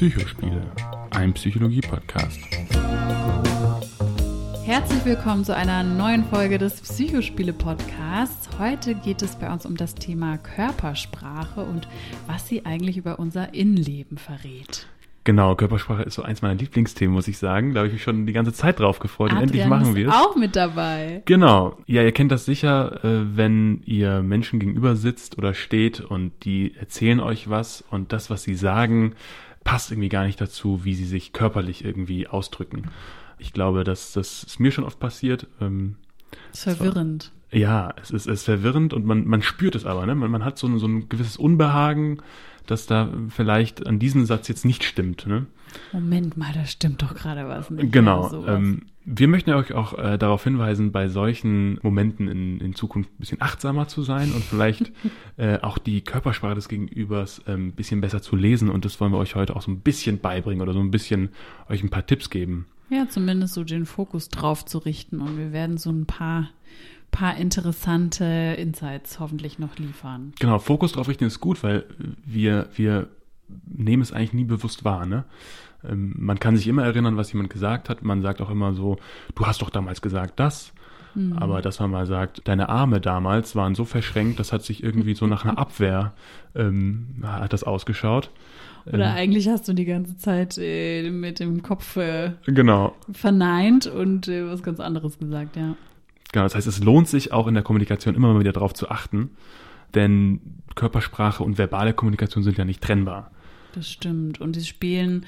Psychospiele, ein Psychologie-Podcast. Herzlich willkommen zu einer neuen Folge des Psychospiele-Podcasts. Heute geht es bei uns um das Thema Körpersprache und was sie eigentlich über unser Innenleben verrät. Genau, Körpersprache ist so eins meiner Lieblingsthemen, muss ich sagen. Da habe ich mich schon die ganze Zeit drauf gefreut Adrian und endlich machen wir es. auch mit dabei. Genau. Ja, ihr kennt das sicher, äh, wenn ihr Menschen gegenüber sitzt oder steht und die erzählen euch was und das, was sie sagen, passt irgendwie gar nicht dazu, wie sie sich körperlich irgendwie ausdrücken. Ich glaube, dass das ist mir schon oft passiert. Ähm, Das ist verwirrend. Ja, es ist, es ist verwirrend und man, man spürt es aber. Ne? Man, man hat so ein, so ein gewisses Unbehagen, dass da vielleicht an diesem Satz jetzt nicht stimmt. Ne? Moment mal, da stimmt doch gerade was nicht. Genau. Sowas. ähm, wir möchten euch auch äh, darauf hinweisen, bei solchen Momenten in, in Zukunft ein bisschen achtsamer zu sein und vielleicht äh, auch die Körpersprache des Gegenübers ein ähm, bisschen besser zu lesen. Und das wollen wir euch heute auch so ein bisschen beibringen oder so ein bisschen euch ein paar Tipps geben. ja, zumindest so den Fokus drauf zu richten und wir werden so ein paar, paar interessante Insights hoffentlich noch liefern. Genau, Fokus drauf richten ist gut, weil wir, wir nehmen es eigentlich nie bewusst wahr. Ne? Ähm, man kann sich immer erinnern, was jemand gesagt hat. Man sagt auch immer so, du hast doch damals gesagt das. Aber dass man mal sagt, deine Arme damals waren so verschränkt, das hat sich irgendwie so nach einer Abwehr, ähm, hat das ausgeschaut. Oder Ähm, eigentlich hast du die ganze Zeit äh, mit dem Kopf äh, Genau, verneint und äh, was ganz anderes gesagt, ja. genau. Das heißt, es lohnt sich auch in der Kommunikation immer mal wieder darauf zu achten, denn Körpersprache und verbale Kommunikation sind ja nicht trennbar. Das stimmt. Und die spielen,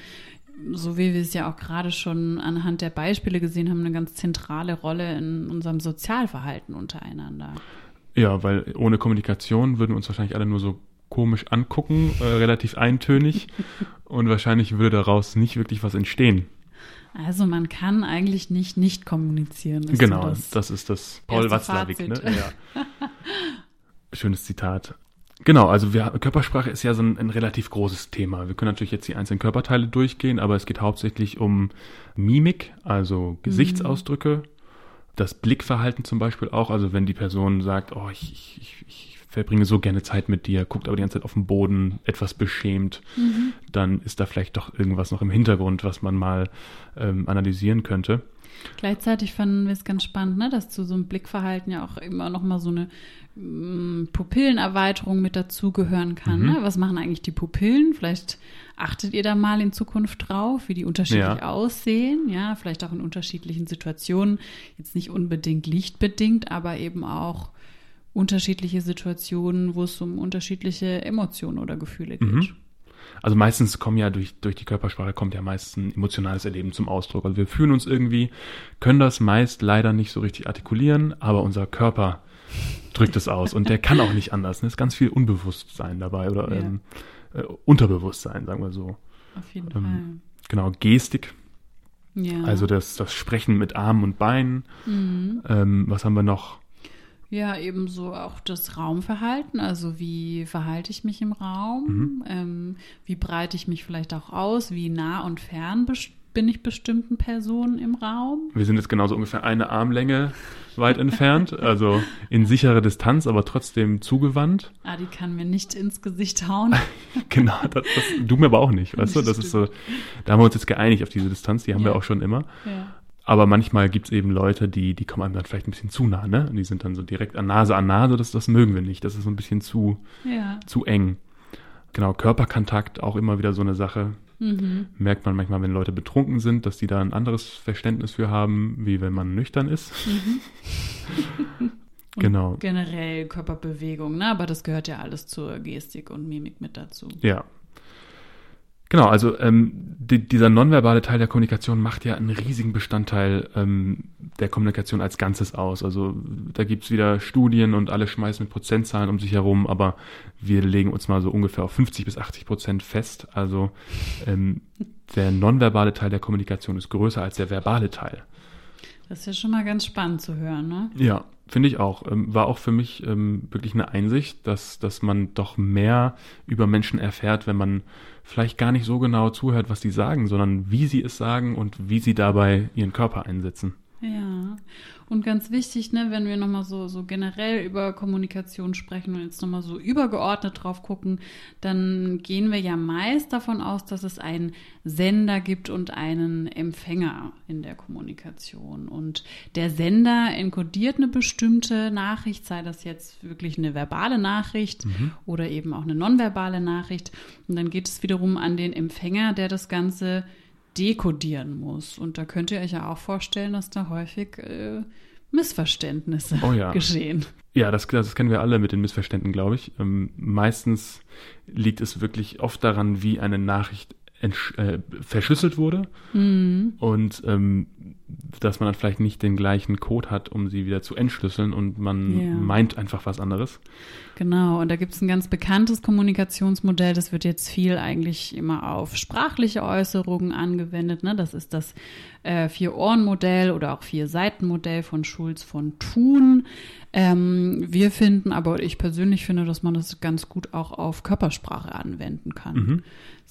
so wie wir es ja auch gerade schon anhand der Beispiele gesehen haben, eine ganz zentrale Rolle in unserem Sozialverhalten untereinander. Ja, weil ohne Kommunikation würden wir uns wahrscheinlich alle nur so komisch angucken, äh, relativ eintönig und wahrscheinlich würde daraus nicht wirklich was entstehen. Also man kann eigentlich nicht nicht kommunizieren. ist genau, so das, das, ist das Paul Watzlawick. Ne? Ja. Schönes Zitat. Genau, also wir, Körpersprache ist ja so ein, ein relativ großes Thema. Wir können natürlich jetzt die einzelnen Körperteile durchgehen, aber es geht hauptsächlich um Mimik, also Gesichtsausdrücke, das Blickverhalten zum Beispiel auch. Also wenn die Person sagt, oh, ich, ich, ich, ich verbringe so gerne Zeit mit dir, guckt aber die ganze Zeit auf den Boden, etwas beschämt, dann ist da vielleicht doch irgendwas noch im Hintergrund, was man mal ähm, analysieren könnte. Gleichzeitig fanden wir es ganz spannend, ne, dass zu so einem Blickverhalten ja auch immer noch mal so eine mm, Pupillenerweiterung mit dazugehören kann. Mhm. Ne? Was machen eigentlich die Pupillen? Vielleicht achtet ihr da mal in Zukunft drauf, wie die unterschiedlich Ja. aussehen. Ja, vielleicht auch in unterschiedlichen Situationen. Jetzt nicht unbedingt lichtbedingt, aber eben auch unterschiedliche Situationen, wo es um unterschiedliche Emotionen oder Gefühle geht. Mhm. Also meistens kommen ja durch, durch die Körpersprache kommt ja meist ein emotionales Erleben zum Ausdruck. Also wir fühlen uns irgendwie, können das meist leider nicht so richtig artikulieren, aber unser Körper drückt es aus und der kann auch nicht anders. Ne? Es ist ganz viel Unbewusstsein dabei oder Ja. ähm, äh, Unterbewusstsein, sagen wir so. Auf jeden Ähm, Genau, Gestik, Fall. Ja. also das, das Sprechen mit Armen und Beinen. Mhm. Ähm, was haben wir noch? Ja, ebenso auch das Raumverhalten. Also wie verhalte ich mich im Raum? Mhm. Ähm, wie breite ich mich vielleicht auch aus? Wie nah und fern bin ich bestimmten Personen im Raum? Wir sind jetzt genauso ungefähr eine Armlänge weit entfernt, also in sicherer Distanz, aber trotzdem zugewandt. Ah, die kann mir nicht ins Gesicht hauen. Genau, das, das du mir aber auch nicht, weißt du? Das Das ist so, da haben wir uns jetzt geeinigt auf diese Distanz, die haben wir Ja. auch schon immer. ja. Aber manchmal gibt's eben Leute, die, die kommen einem dann vielleicht ein bisschen zu nah, ne? Und die sind dann so direkt an Nase an Nase, das, das mögen wir nicht. Das ist so ein bisschen zu, ja. zu eng. Genau, Körperkontakt auch immer wieder so eine Sache. Mhm. Merkt man manchmal, wenn Leute betrunken sind, dass die da ein anderes Verständnis für haben, wie wenn man nüchtern ist. genau. Generell Körperbewegung, ne? Aber das gehört ja alles zur Gestik und Mimik mit dazu. Ja. Genau, also ähm, die, dieser nonverbale Teil der Kommunikation macht ja einen riesigen Bestandteil ähm, der Kommunikation als Ganzes aus. Also da gibt's wieder Studien und alle schmeißen mit Prozentzahlen um sich herum, aber wir legen uns mal so ungefähr auf 50 bis 80 Prozent fest. Also ähm, der nonverbale Teil der Kommunikation ist größer als der verbale Teil. Das ist ja schon mal ganz spannend zu hören, ne? Ja, finde ich auch. Ähm, war auch für mich ähm, wirklich eine Einsicht, dass, dass man doch mehr über Menschen erfährt, wenn man vielleicht gar nicht so genau zuhört, was die sagen, sondern wie sie es sagen und wie sie dabei ihren Körper einsetzen. Ja, und ganz wichtig, ne, wenn wir nochmal so, so generell über Kommunikation sprechen und jetzt nochmal so übergeordnet drauf gucken, dann gehen wir ja meist davon aus, dass es einen Sender gibt und einen Empfänger in der Kommunikation. Und der Sender enkodiert eine bestimmte Nachricht, sei das jetzt wirklich eine verbale Nachricht mhm. oder eben auch eine nonverbale Nachricht. Und dann geht es wiederum an den Empfänger, der das Ganze dekodieren muss. Und da könnt ihr euch ja auch vorstellen, dass da häufig äh, Missverständnisse oh ja. geschehen. Ja, das, das kennen wir alle mit den Missverständnissen, glaube ich. Ähm, meistens liegt es wirklich oft daran, wie eine Nachricht äh, verschlüsselt wurde mhm. und ähm, dass man dann vielleicht nicht den gleichen Code hat, um sie wieder zu entschlüsseln und man yeah. meint einfach was anderes. Genau, und da gibt es ein ganz bekanntes Kommunikationsmodell, das wird jetzt viel eigentlich immer auf sprachliche Äußerungen angewendet. Ne? Das ist das äh, Vier-Ohren-Modell oder auch Vier-Seiten-Modell von Schulz von Thun. Ähm, wir finden, aber ich persönlich finde, dass man das ganz gut auch auf Körpersprache anwenden kann. Mhm.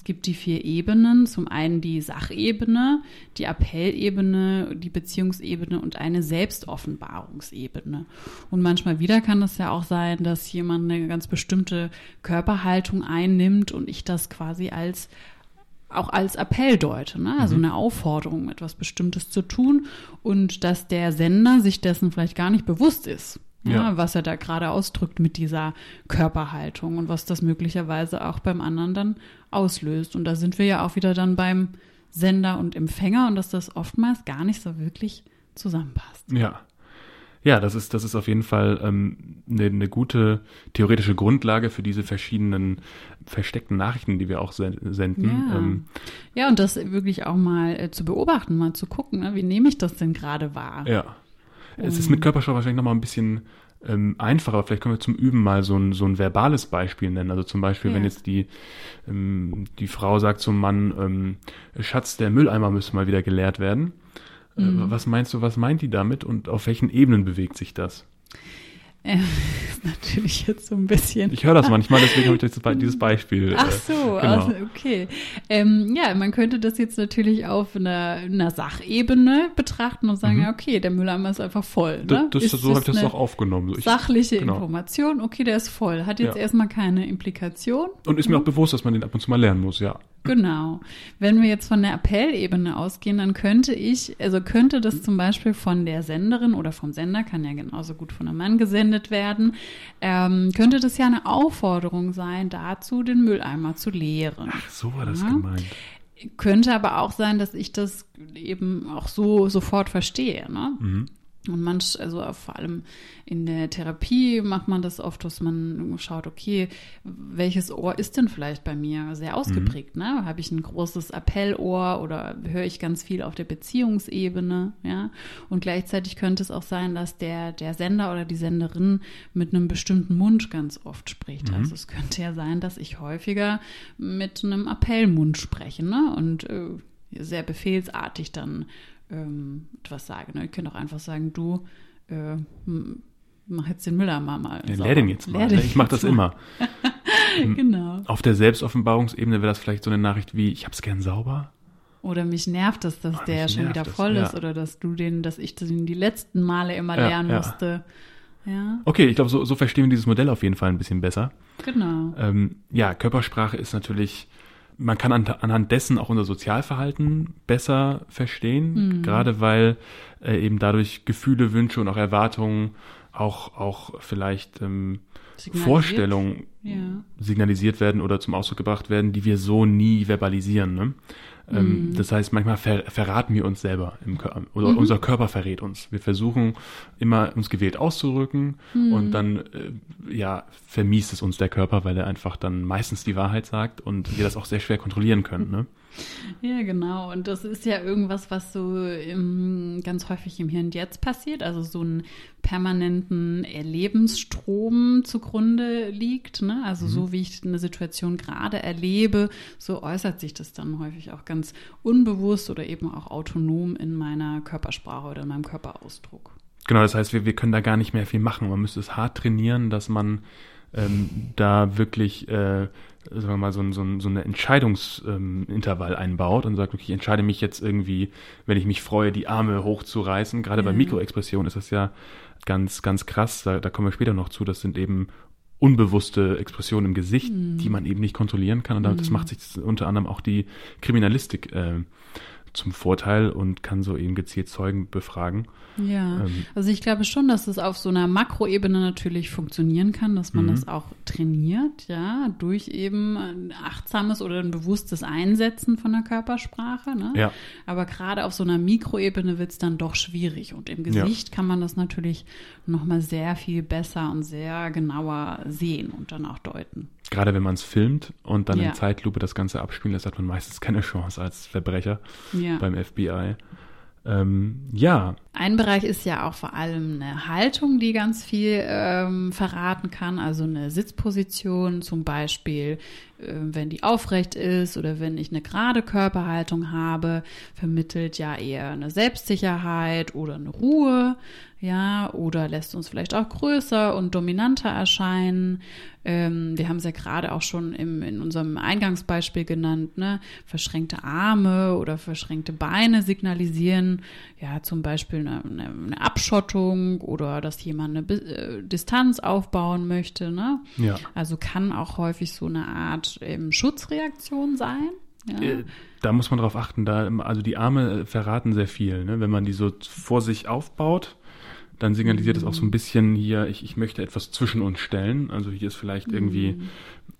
Es gibt die vier Ebenen. Zum einen die Sachebene, die Appellebene, die Beziehungsebene und eine Selbstoffenbarungsebene. Und manchmal wieder kann es ja auch sein, dass jemand eine ganz bestimmte Körperhaltung einnimmt und ich das quasi als auch als Appell deute, ne? also mhm. eine Aufforderung, etwas Bestimmtes zu tun und dass der Sender sich dessen vielleicht gar nicht bewusst ist ja. ja. was er da gerade ausdrückt mit dieser Körperhaltung und was das möglicherweise auch beim anderen dann auslöst. Und da sind wir ja auch wieder dann beim Sender und Empfänger und dass das oftmals gar nicht so wirklich zusammenpasst. Ja. Ja, das ist, das ist auf jeden Fall ähm, eine, eine gute theoretische Grundlage für diese verschiedenen versteckten Nachrichten, die wir auch senden. Ja, ähm, ja und das wirklich auch mal äh, zu beobachten, mal zu gucken, ne? wie nehme ich das denn gerade wahr? Ja. Es ist mit Körpersprache wahrscheinlich nochmal ein bisschen ähm, einfacher. Vielleicht können wir zum Üben mal so ein, so ein verbales Beispiel nennen. Also zum Beispiel, ja. wenn jetzt die, ähm, die Frau sagt zum Mann, ähm, Schatz, der Mülleimer müsste mal wieder geleert werden. Äh, mhm. was meinst du, was meint die damit und auf welchen Ebenen bewegt sich das? Äh, ist natürlich jetzt so ein bisschen. Ich höre das manchmal, deswegen habe ich dieses Beispiel. Ach äh, so, genau. also okay. Ähm, ja, man könnte das jetzt natürlich auf einer, einer Sachebene betrachten und sagen, mhm. ja, okay, der Mülleimer ist einfach voll. Ne? Das, das, so habe ich das auch aufgenommen. Ich, sachliche genau. Information, okay, der ist voll. Hat jetzt ja. erstmal keine Implikation. Und ist mir auch bewusst, dass man den ab und zu mal lernen muss, ja. Genau. Wenn wir jetzt von der Appellebene ausgehen, dann könnte ich, also könnte das zum Beispiel von der Senderin oder vom Sender, kann ja genauso gut von einem Mann gesendet werden, ähm, könnte das ja eine Aufforderung sein, dazu den Mülleimer zu leeren. Ach, so war das ja? gemeint. Könnte aber auch sein, dass ich das eben auch so sofort verstehe. Ne? Mhm. Und manch, also vor allem in der Therapie macht man das oft, dass man schaut, okay, welches Ohr ist denn vielleicht bei mir sehr ausgeprägt? Mhm. Ne? Habe ich ein großes Appellohr oder höre ich ganz viel auf der Beziehungsebene? Ja, und gleichzeitig könnte es auch sein, dass der der Sender oder die Senderin mit einem bestimmten Mund ganz oft spricht. Mhm. Also es könnte ja sein, dass ich häufiger mit einem Appellmund spreche ne? und äh, sehr befehlsartig dann ähm, etwas sage. Ne? Ich könnte auch einfach sagen, du äh, mach jetzt den Müller mal mal. Ja, leer den jetzt mal. Den ich mache das mal. immer. genau. Auf der Selbstoffenbarungsebene wäre das vielleicht so eine Nachricht wie, ich hab's gern sauber. Oder mich nervt es, dass oh, der schon wieder voll das, ist ja. oder dass du den, dass ich den die letzten Male immer ja, lernen musste. Ja. Okay, ich glaube, so, so verstehen wir dieses Modell auf jeden Fall ein bisschen besser. Genau. Ähm, ja, Körpersprache ist natürlich man kann an, anhand dessen auch unser Sozialverhalten besser verstehen, mhm. gerade weil äh, eben dadurch Gefühle, Wünsche und auch Erwartungen, auch, auch vielleicht ähm, Vorstellungen ja. signalisiert werden oder zum Ausdruck gebracht werden, die wir so nie verbalisieren. Ne? Ähm, mhm. Das heißt, manchmal ver verraten wir uns selber im Körper oder mhm. unser Körper verrät uns. Wir versuchen immer uns gewählt auszurücken mhm. und dann äh, ja vermiest es uns der Körper, weil er einfach dann meistens die Wahrheit sagt und wir das auch sehr schwer kontrollieren können. Ne? Ja, genau. Und das ist ja irgendwas, was so im, ganz häufig im Hier und Jetzt passiert. Also so einen permanenten Erlebensstrom zugrunde liegt. Ne? Also mhm. so wie ich eine Situation gerade erlebe, so äußert sich das dann häufig auch ganz unbewusst oder eben auch autonom in meiner Körpersprache oder in meinem Körperausdruck. Genau, das heißt, wir, wir können da gar nicht mehr viel machen. Man müsste es hart trainieren, dass man ähm, da wirklich äh, sagen wir mal, so, so, so eine Entscheidungsintervall ähm, einbaut und sagt, okay, ich entscheide mich jetzt irgendwie, wenn ich mich freue, die Arme hochzureißen. Gerade ja. bei Mikroexpressionen ist das ja ganz, ganz krass. Da, da kommen wir später noch zu. Das sind eben unbewusste Expressionen im Gesicht, mhm. die man eben nicht kontrollieren kann. Und das mhm. macht sich unter anderem auch die Kriminalistik äh, zum Vorteil und kann so eben gezielt Zeugen befragen. Ja, ähm, also ich glaube schon, dass es auf so einer Makroebene natürlich funktionieren kann, dass man mhm. das auch trainiert, ja, durch eben ein achtsames oder ein bewusstes Einsetzen von der Körpersprache. Ne? Ja. Aber gerade auf so einer Mikroebene wird es dann doch schwierig und im Gesicht ja. kann man das natürlich nochmal sehr viel besser und sehr genauer sehen und dann auch deuten. Gerade wenn man es filmt und dann ja. in Zeitlupe das Ganze abspielen lässt, hat man meistens keine Chance als Verbrecher ja. beim FBI. Ähm, ja. Ein Bereich ist ja auch vor allem eine Haltung, die ganz viel ähm, verraten kann. Also eine Sitzposition zum Beispiel, wenn die aufrecht ist oder wenn ich eine gerade Körperhaltung habe, vermittelt ja eher eine Selbstsicherheit oder eine Ruhe ja, oder lässt uns vielleicht auch größer und dominanter erscheinen. Ähm, wir haben es ja gerade auch schon im, in unserem Eingangsbeispiel genannt, ne? Verschränkte Arme oder verschränkte Beine signalisieren ja zum Beispiel eine, eine Abschottung oder dass jemand eine äh, Distanz aufbauen möchte, ne? Ja. Also kann auch häufig so eine Art ähm, Schutzreaktion sein. Ja. Äh, da muss man drauf achten, da, also die Arme verraten sehr viel, ne? Wenn man die so vor sich aufbaut, dann signalisiert es auch so ein bisschen hier, ich, ich möchte etwas zwischen uns stellen. Also hier ist vielleicht irgendwie, mhm.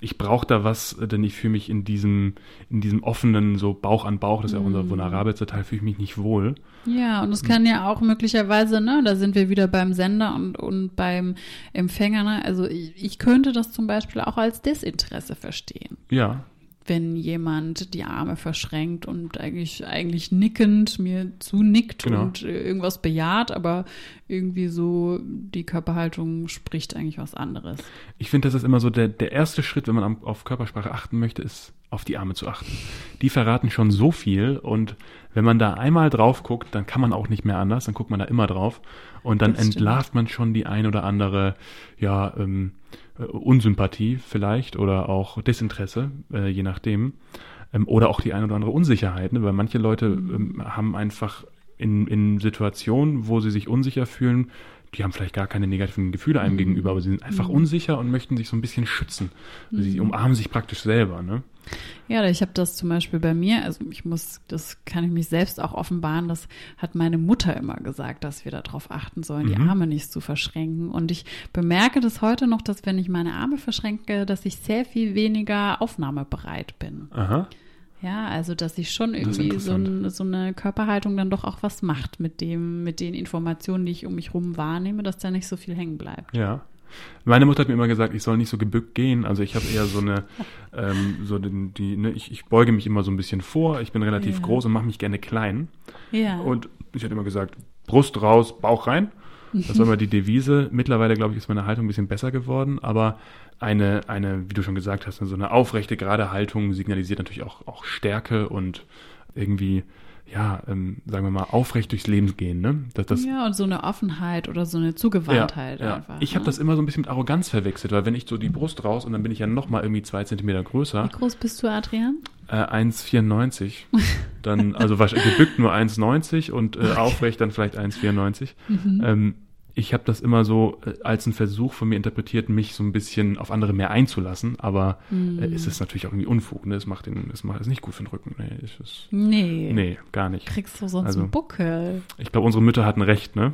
Ich brauche da was, denn ich fühle mich in diesem, in diesem offenen, so Bauch an Bauch, das ist ja unser mhm. vulnerabelster Teil, fühle ich mich nicht wohl. Ja, und es kann ja auch möglicherweise, ne, da sind wir wieder beim Sender und, und beim Empfänger, ne? Also ich, ich könnte das zum Beispiel auch als Desinteresse verstehen. Ja, wenn jemand die Arme verschränkt und eigentlich, eigentlich nickend mir zunickt genau. und irgendwas bejaht, aber irgendwie so die Körperhaltung spricht eigentlich was anderes. Ich finde, das ist immer so der, der erste Schritt, wenn man auf Körpersprache achten möchte, ist auf die Arme zu achten. Die verraten schon so viel und wenn man da einmal drauf guckt, dann kann man auch nicht mehr anders, dann guckt man da immer drauf und dann entlarvt man schon die ein oder andere, ja, ähm, äh, Unsympathie vielleicht oder auch Desinteresse, äh, je nachdem. Ähm, oder auch die eine oder andere Unsicherheit, ne? weil manche Leute mhm. ähm, haben einfach in, in Situationen, wo sie sich unsicher fühlen, die haben vielleicht gar keine negativen Gefühle einem mhm. gegenüber, aber sie sind einfach mhm. unsicher und möchten sich so ein bisschen schützen. Also sie mhm. umarmen sich praktisch selber. Ne? Ja, ich habe das zum Beispiel bei mir, also ich muss, das kann ich mich selbst auch offenbaren, das hat meine Mutter immer gesagt, dass wir darauf achten sollen, die mhm. Arme nicht zu verschränken. Und ich bemerke das heute noch, dass wenn ich meine Arme verschränke, dass ich sehr viel weniger aufnahmebereit bin. Aha. Ja, also dass ich schon irgendwie so, ein, so, eine Körperhaltung dann doch auch was macht mit dem, mit den Informationen, die ich um mich rum wahrnehme, dass da nicht so viel hängen bleibt. Ja. Meine Mutter hat mir immer gesagt, ich soll nicht so gebückt gehen. Also ich habe eher so eine, ähm, so die, die ne, ich, ich beuge mich immer so ein bisschen vor. Ich bin relativ ja. groß und mache mich gerne klein. Ja. Und ich hatte immer gesagt, Brust raus, Bauch rein. Das war immer die Devise. Mittlerweile, glaube ich, ist meine Haltung ein bisschen besser geworden, aber eine, eine, wie du schon gesagt hast, so eine aufrechte, gerade Haltung signalisiert natürlich auch, auch Stärke und irgendwie, ja, ähm, sagen wir mal, aufrecht durchs Leben gehen, ne? Das, das, ja, und so eine Offenheit oder so eine Zugewandtheit ja, ja. einfach. Ich ne? habe das immer so ein bisschen mit Arroganz verwechselt, weil wenn ich so die Brust raus und dann bin ich ja noch mal irgendwie zwei Zentimeter größer. Wie groß bist du, Adrian? Äh, 1,94. Dann, also wahrscheinlich gebückt nur 1,90 und äh, aufrecht dann vielleicht 1,94. Mhm. Ähm, ich habe das immer so äh, als einen Versuch von mir interpretiert, mich so ein bisschen auf andere mehr einzulassen, aber mm. es ist natürlich auch irgendwie Unfug, ne? Es macht den, es macht es nicht gut für den Rücken. Nee, es ist, nee. nee, gar nicht. Kriegst du sonst also, einen Buckel. Ich glaube, unsere Mütter hatten recht, ne?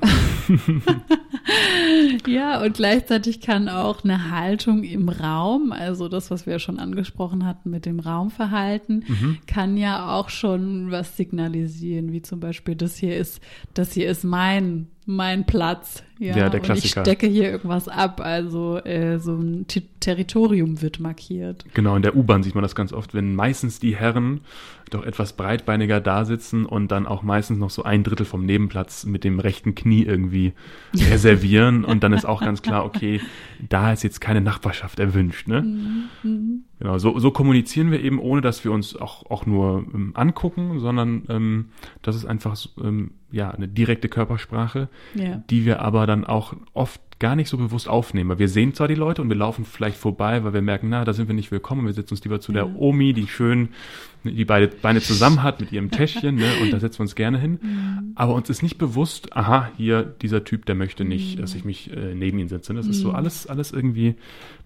ja, und gleichzeitig kann auch eine Haltung im Raum, also das, was wir ja schon angesprochen hatten mit dem Raumverhalten, mhm. kann ja auch schon was signalisieren, wie zum Beispiel, das hier ist, das hier ist mein mein Platz. Ja, ja der Klassiker. Und ich stecke hier irgendwas ab, also äh, so ein T Territorium wird markiert. Genau, in der U-Bahn sieht man das ganz oft, wenn meistens die Herren doch etwas breitbeiniger da sitzen und dann auch meistens noch so ein Drittel vom Nebenplatz mit dem rechten Knie irgendwie reservieren und dann ist auch ganz klar, okay, da ist jetzt keine Nachbarschaft erwünscht. Ne? Mhm. mhm. Genau, so, so kommunizieren wir eben, ohne dass wir uns auch, auch nur ähm, angucken, sondern ähm, das ist einfach ähm, ja eine direkte Körpersprache, ja. die wir aber dann auch oft gar nicht so bewusst aufnehmen. Weil wir sehen zwar die Leute und wir laufen vielleicht vorbei, weil wir merken, na, da sind wir nicht willkommen. Wir setzen uns lieber zu der Omi, die schön die beide Beine zusammen hat mit ihrem Täschchen, ne, und da setzen wir uns gerne hin. Mhm. Aber uns ist nicht bewusst, aha, hier dieser Typ, der möchte nicht, dass ich mich äh, neben ihn setze. Das ist Mhm. so alles, alles irgendwie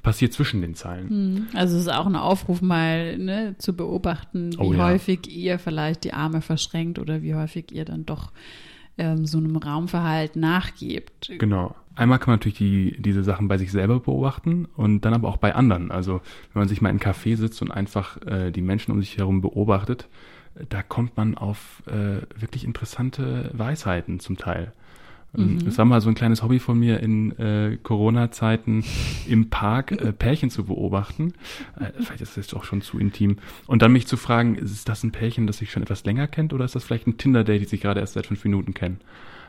passiert zwischen den Zeilen. Also es ist auch ein Aufruf, mal ne, zu beobachten, wie Oh ja. häufig ihr vielleicht die Arme verschränkt oder wie häufig ihr dann doch ähm, so einem Raumverhalt nachgebt. Genau. Einmal kann man natürlich die, diese Sachen bei sich selber beobachten und dann aber auch bei anderen. Also wenn man sich mal in einem Café sitzt und einfach äh, die Menschen um sich herum beobachtet, äh, da kommt man auf äh, wirklich interessante Weisheiten zum Teil. Ähm, Es war mal so ein kleines Hobby von mir in äh, Corona-Zeiten im Park äh, Pärchen zu beobachten. Äh, vielleicht ist das jetzt auch schon zu intim. Und dann mich zu fragen, ist das ein Pärchen, das sich schon etwas länger kennt oder ist das vielleicht ein Tinder-Date, die sich gerade erst seit fünf Minuten kennen?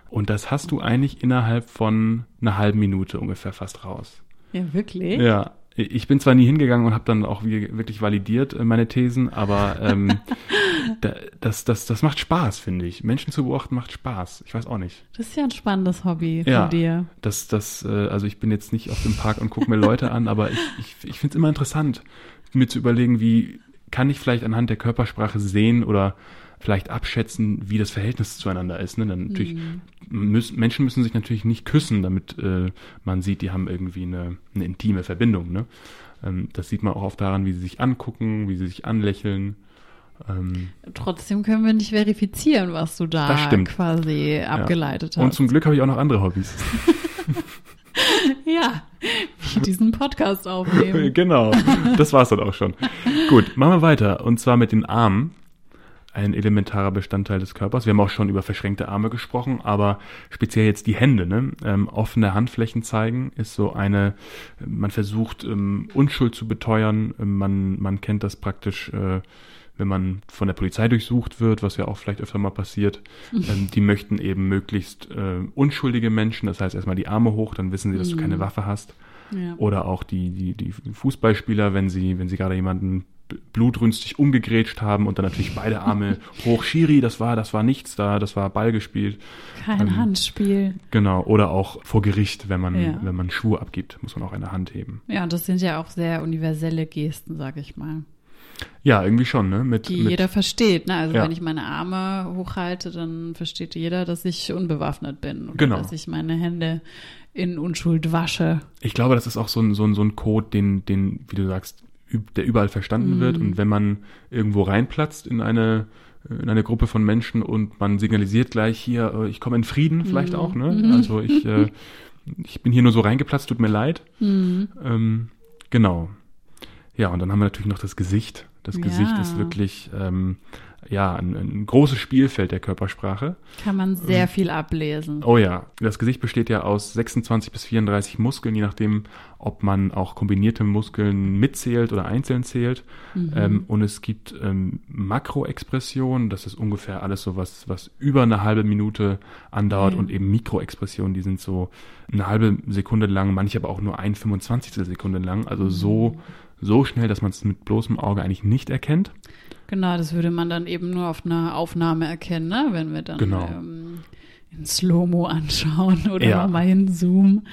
Und das hast du eigentlich innerhalb von einer halben Minute ungefähr fast raus. Ja, wirklich? Ja, ich bin zwar nie hingegangen und habe dann auch wirklich validiert äh, meine Thesen, aber ähm, da, das, das, das macht Spaß, finde ich. Menschen zu beobachten macht Spaß. Ich weiß auch nicht. Das ist ja ein spannendes Hobby Ja. von dir. Das, das, äh, also ich bin jetzt nicht auf dem Park und gucke mir Leute an, aber ich, ich, ich finde es immer interessant, mir zu überlegen, wie kann ich vielleicht anhand der Körpersprache sehen oder vielleicht abschätzen, wie das Verhältnis zueinander ist. Ne? Dann natürlich müssen, Menschen müssen sich natürlich nicht küssen, damit äh, man sieht, die haben irgendwie eine, eine intime Verbindung. Ne? Ähm, das sieht man auch oft daran, wie sie sich angucken, wie sie sich anlächeln. Ähm, Trotzdem können wir nicht verifizieren, was du da quasi abgeleitet und hast. zum Glück habe ich auch noch andere Hobbys. ja, wie diesen Podcast aufnehmen. genau, das war's dann auch schon. Gut, machen wir weiter. Und zwar mit den Armen. Ein elementarer Bestandteil des Körpers. Wir haben auch schon über verschränkte Arme gesprochen, aber speziell jetzt die Hände. Ne? Ähm, offene Handflächen zeigen ist so eine, man versucht ähm, Unschuld zu beteuern. Ähm, man, man kennt das praktisch, äh, wenn man von der Polizei durchsucht wird, was ja auch vielleicht öfter mal passiert. Ähm, die möchten eben möglichst äh, unschuldige Menschen, das heißt erstmal die Arme hoch, dann wissen sie, dass du keine Waffe hast. Ja. Oder auch die, die, die Fußballspieler, wenn sie, wenn sie gerade jemanden blutrünstig umgegrätscht haben und dann natürlich beide Arme hoch, Schiri, das war, das war nichts da, das war Ball gespielt. Kein Ähm, Handspiel. Genau. Oder auch vor Gericht, wenn man, Ja. wenn man Schuhe abgibt, muss man auch eine Hand heben. Ja, und das sind ja auch sehr universelle Gesten, sag ich mal. Ja, irgendwie schon, ne? Mit, Die mit, jeder versteht. Ne? Also Ja. wenn ich meine Arme hochhalte, dann versteht jeder, dass ich unbewaffnet bin. Oder Genau. dass ich meine Hände in Unschuld wasche. Ich glaube, das ist auch so ein, so ein, so ein Code, den, den, wie du sagst, der überall verstanden wird. Und wenn man irgendwo reinplatzt in eine, in eine Gruppe von Menschen und man signalisiert gleich hier, äh, ich komme in Frieden vielleicht auch, ne? Also ich, äh, ich bin hier nur so reingeplatzt, tut mir leid. Ähm, genau. Ja, und dann haben wir natürlich noch das Gesicht. Das Ja. Gesicht ist wirklich, ähm, ja, ein, ein großes Spielfeld der Körpersprache. Kann man sehr viel ablesen. Oh ja, das Gesicht besteht ja aus 26 bis 34 Muskeln, je nachdem, ob man auch kombinierte Muskeln mitzählt oder einzeln zählt. Ähm, und es gibt ähm, Makroexpressionen, das ist ungefähr alles so was, was über eine halbe Minute andauert Ja. und eben Mikroexpressionen, die sind so eine halbe Sekunde lang, manche aber auch nur ein 25. Sekunde lang, also so, so schnell, dass man es mit bloßem Auge eigentlich nicht erkennt. Genau, das würde man dann eben nur auf einer Aufnahme erkennen, ne? wenn wir dann Genau. ähm, in Slow-Mo anschauen oder Ja. nochmal hinzoomen.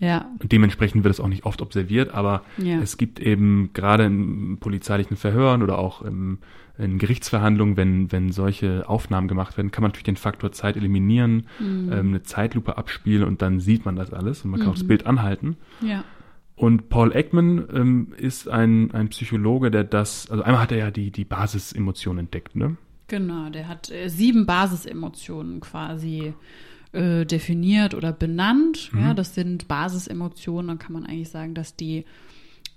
Ja, Und dementsprechend wird es auch nicht oft observiert, aber Ja. es gibt eben gerade in polizeilichen Verhören oder auch im, in Gerichtsverhandlungen, wenn, wenn solche Aufnahmen gemacht werden, kann man natürlich den Faktor Zeit eliminieren, Mhm. ähm, eine Zeitlupe abspielen und dann sieht man das alles und man kann auch das Bild anhalten. ja. Und Paul Ekman ähm, ist ein, ein Psychologe, der das, also einmal hat er ja die, die Basisemotionen entdeckt, ne? Genau, der hat äh, sieben Basisemotionen quasi äh, definiert oder benannt. Mhm. Ja, das sind Basisemotionen, dann kann man eigentlich sagen, dass die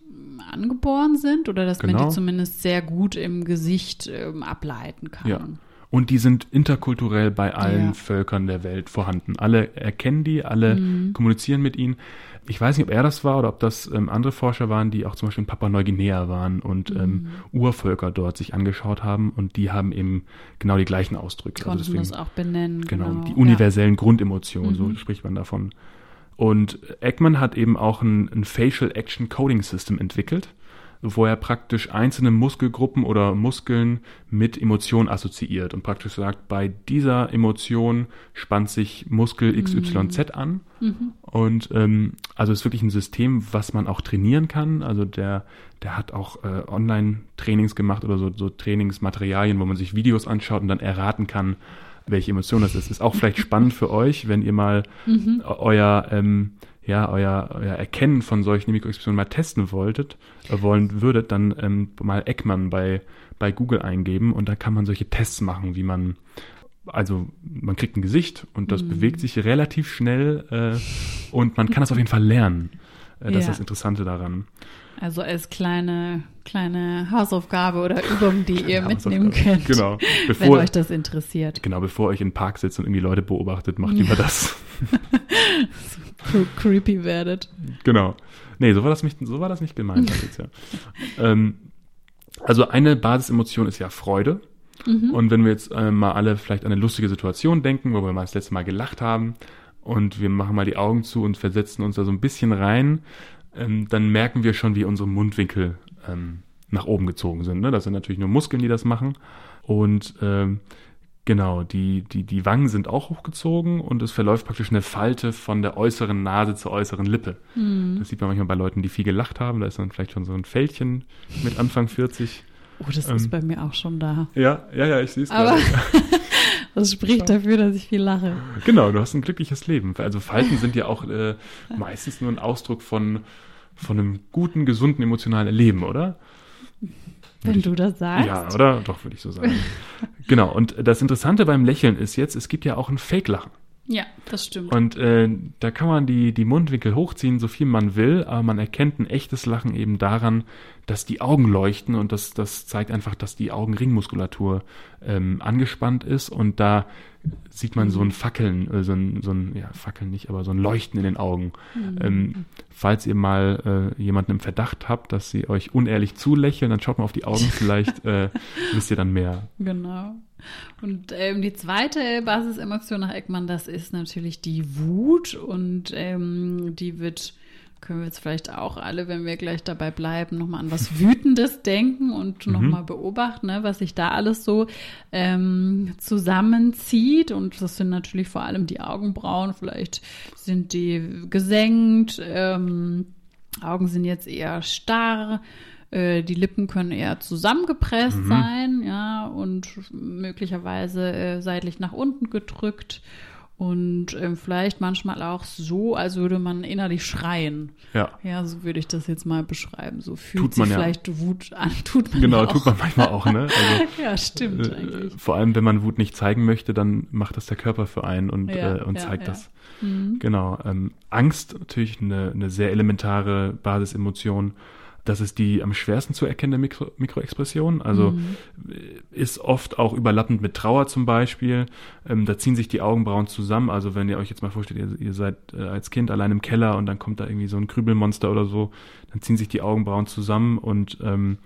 ähm, angeboren sind oder dass man Genau. die zumindest sehr gut im Gesicht ähm, ableiten kann. Ja. Und die sind interkulturell bei allen Ja. Völkern der Welt vorhanden. Alle erkennen die, alle Mhm. kommunizieren mit ihnen. Ich weiß nicht, ob er das war oder ob das ähm, andere Forscher waren, die auch zum Beispiel in Papua-Neuguinea waren und Mhm. ähm, Urvölker dort sich angeschaut haben und die haben eben genau die gleichen Ausdrücke. Konnten also deswegen, das auch benennen. genau, Genau, die ja. universellen Grundemotionen, so Mhm. spricht man davon. Und Ekman hat eben auch ein, ein Facial Action Coding System entwickelt. Wo er praktisch einzelne Muskelgruppen oder Muskeln mit Emotionen assoziiert und praktisch sagt, bei dieser Emotion spannt sich Muskel XYZ mhm. an. Mhm. Und ähm, also ist wirklich ein System, was man auch trainieren kann. Also der, der hat auch äh, Online-Trainings gemacht oder so, so Trainingsmaterialien, wo man sich Videos anschaut und dann erraten kann, welche Emotion das ist. Ist auch vielleicht spannend für euch, wenn ihr mal mhm. euer ähm, ja, euer, euer Erkennen von solchen Mikroexpressionen mal testen wolltet, äh, wollen würdet, dann ähm, mal Eckmann bei, bei Google eingeben und da kann man solche Tests machen, wie man, also man kriegt ein Gesicht und das mhm. bewegt sich relativ schnell äh, und man kann das auf jeden Fall lernen. Äh, das ja. ist das Interessante daran. Also als kleine, kleine Hausaufgabe oder Übung, die ihr mitnehmen könnt. Genau. Bevor, wenn euch das interessiert. Genau, bevor ihr euch im Park sitzt und irgendwie Leute beobachtet, macht ja. lieber das. so creepy werdet. Genau. Nee, so war das nicht, so war das nicht gemeint. Jetzt, ja. ähm, also eine Basisemotion ist ja Freude. Mhm. Und wenn wir jetzt äh, mal alle vielleicht an eine lustige Situation denken, wo wir mal das letzte Mal gelacht haben und wir machen mal die Augen zu und versetzen uns da so ein bisschen rein, ähm, dann merken wir schon, wie unsere Mundwinkel ähm, nach oben gezogen sind. Ne? Das sind natürlich nur Muskeln, die das machen. Und ähm, genau, die, die, die Wangen sind auch hochgezogen und es verläuft praktisch eine Falte von der äußeren Nase zur äußeren Lippe. Mhm. Das sieht man manchmal bei Leuten, die viel gelacht haben. Da ist dann vielleicht schon so ein Fältchen mit Anfang 40. Oh, das ähm, ist bei mir auch schon da. Ja, ja, ja, ich sehe es gerade. das spricht dafür, dass ich viel lache. Genau, du hast ein glückliches Leben. Also Falten sind ja auch äh, meistens nur ein Ausdruck von von einem guten, gesunden emotionalen Erleben, oder? Wenn ich, du das sagst. Ja, oder? Doch, würde ich so sagen. genau. Und das Interessante beim Lächeln ist jetzt, es gibt ja auch ein Fake-Lachen. Ja, das stimmt. Und äh, da kann man die, die Mundwinkel hochziehen, so viel man will, aber man erkennt ein echtes Lachen eben daran, dass die Augen leuchten und das, das zeigt einfach, dass die Augenringmuskulatur ähm, angespannt ist und da sieht man so ein Fackeln, äh, so ein, so ein, ja, Fackeln nicht, aber so ein Leuchten in den Augen. Mhm. Ähm, falls ihr mal äh, jemanden im Verdacht habt, dass sie euch unehrlich zulächeln, dann schaut mal auf die Augen, vielleicht äh, wisst ihr dann mehr. Genau. Und ähm, die zweite Basisemotion nach Eckmann, das ist natürlich die Wut und ähm, die wird können wir jetzt vielleicht auch alle, wenn wir gleich dabei bleiben, nochmal an was Wütendes denken und mhm. nochmal beobachten, ne, was sich da alles so ähm, zusammenzieht. Und das sind natürlich vor allem die Augenbrauen, vielleicht sind die gesenkt, ähm, Augen sind jetzt eher starr. Äh, die Lippen können eher zusammengepresst mhm. sein, ja, und möglicherweise äh, seitlich nach unten gedrückt und ähm, vielleicht manchmal auch so, als würde man innerlich schreien. Ja. Ja, so würde ich das jetzt mal beschreiben. So fühlt tut sich vielleicht ja. Wut an. Tut man genau, ja tut man manchmal auch, ne? Also, ja, stimmt äh, eigentlich. Vor allem, wenn man Wut nicht zeigen möchte, dann macht das der Körper für einen und, ja, äh, und zeigt das. Mhm. Genau. Ähm, Angst natürlich eine, eine sehr elementare Basisemotion. Das ist die am schwersten zu erkennende Mikro Mikroexpression. Also mhm. ist oft auch überlappend mit Trauer zum Beispiel. Ähm, da ziehen sich die Augenbrauen zusammen. Also wenn ihr euch jetzt mal vorstellt, ihr, ihr seid äh, als Kind allein im Keller und dann kommt da irgendwie so ein Krübelmonster oder so, dann ziehen sich die Augenbrauen zusammen und ähm,